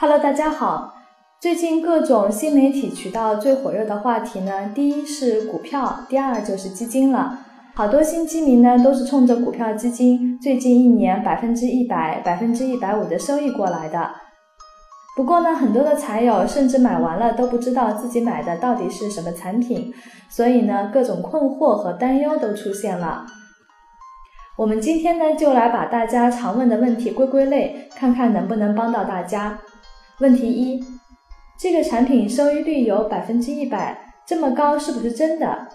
Hello，大家好。最近各种新媒体渠道最火热的话题呢，第一是股票，第二就是基金了。好多新基民呢都是冲着股票基金最近一年百分之一百、百分之一百五的收益过来的。不过呢，很多的财友甚至买完了都不知道自己买的到底是什么产品，所以呢，各种困惑和担忧都出现了。我们今天呢，就来把大家常问的问题归归类，看看能不能帮到大家。问题一：这个产品收益率有百分之一百，这么高是不是真的？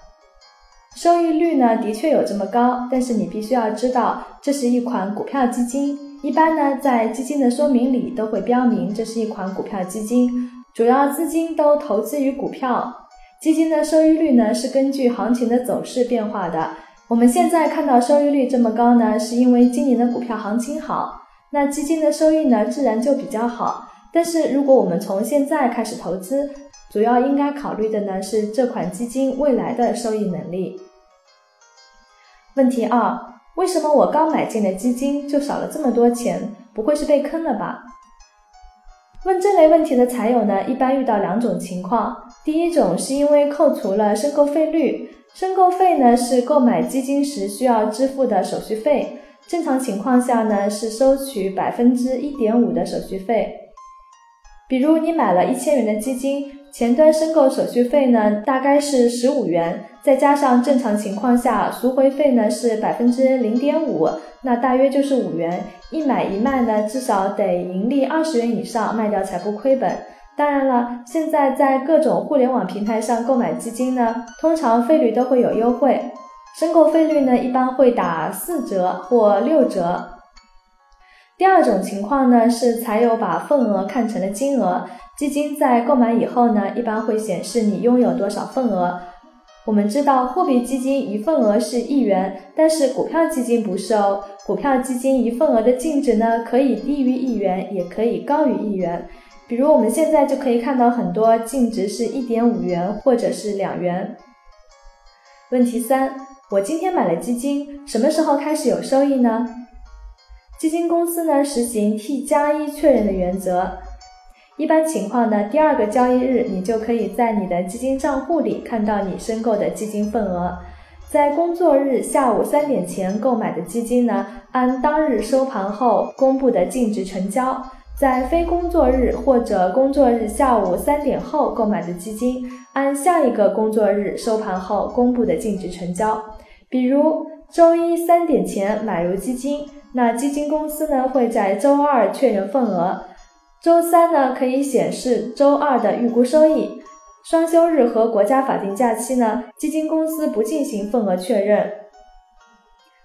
收益率呢，的确有这么高，但是你必须要知道，这是一款股票基金。一般呢，在基金的说明里都会标明这是一款股票基金，主要资金都投资于股票。基金的收益率呢，是根据行情的走势变化的。我们现在看到收益率这么高呢，是因为今年的股票行情好，那基金的收益呢，自然就比较好。但是如果我们从现在开始投资，主要应该考虑的呢是这款基金未来的收益能力。问题二：为什么我刚买进的基金就少了这么多钱？不会是被坑了吧？问这类问题的财友呢，一般遇到两种情况。第一种是因为扣除了申购费率，申购费呢是购买基金时需要支付的手续费，正常情况下呢是收取百分之一点五的手续费。比如你买了一千元的基金，前端申购手续费呢大概是十五元，再加上正常情况下赎回费呢是百分之零点五，那大约就是五元。一买一卖呢，至少得盈利二十元以上，卖掉才不亏本。当然了，现在在各种互联网平台上购买基金呢，通常费率都会有优惠，申购费率呢一般会打四折或六折。第二种情况呢，是财友把份额看成了金额，基金在购买以后呢，一般会显示你拥有多少份额。我们知道货币基金一份额是一元，但是股票基金不是哦，股票基金一份额的净值呢，可以低于一元，也可以高于一元。比如我们现在就可以看到很多净值是一点五元或者是两元。问题三，我今天买了基金，什么时候开始有收益呢？基金公司呢实行 T 加一确认的原则，一般情况呢，第二个交易日你就可以在你的基金账户里看到你申购的基金份额。在工作日下午三点前购买的基金呢，按当日收盘后公布的净值成交；在非工作日或者工作日下午三点后购买的基金，按下一个工作日收盘后公布的净值成交。比如周一三点前买入基金。那基金公司呢会在周二确认份额，周三呢可以显示周二的预估收益。双休日和国家法定假期呢，基金公司不进行份额确认。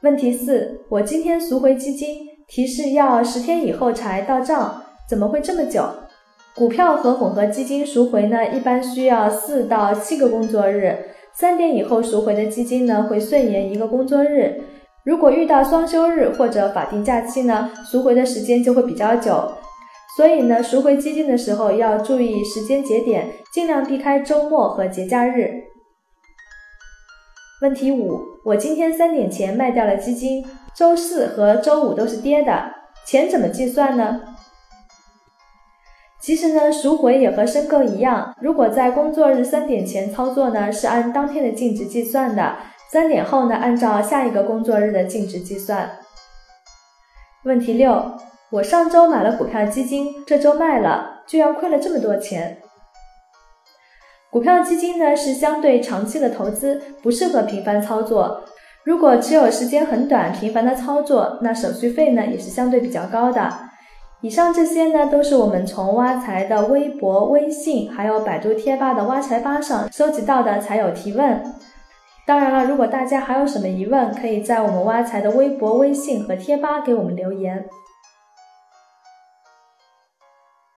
问题四，我今天赎回基金，提示要十天以后才到账，怎么会这么久？股票和混合基金赎回呢，一般需要四到七个工作日，三点以后赎回的基金呢会顺延一个工作日。如果遇到双休日或者法定假期呢，赎回的时间就会比较久。所以呢，赎回基金的时候要注意时间节点，尽量避开周末和节假日。问题五：我今天三点前卖掉了基金，周四和周五都是跌的，钱怎么计算呢？其实呢，赎回也和申购一样，如果在工作日三点前操作呢，是按当天的净值计算的。三点后呢，按照下一个工作日的净值计算。问题六，我上周买了股票基金，这周卖了，居然亏了这么多钱。股票基金呢是相对长期的投资，不适合频繁操作。如果持有时间很短，频繁的操作，那手续费呢也是相对比较高的。以上这些呢都是我们从挖财的微博、微信，还有百度贴吧的挖财吧上收集到的财友提问。当然了，如果大家还有什么疑问，可以在我们挖财的微博、微信和贴吧给我们留言。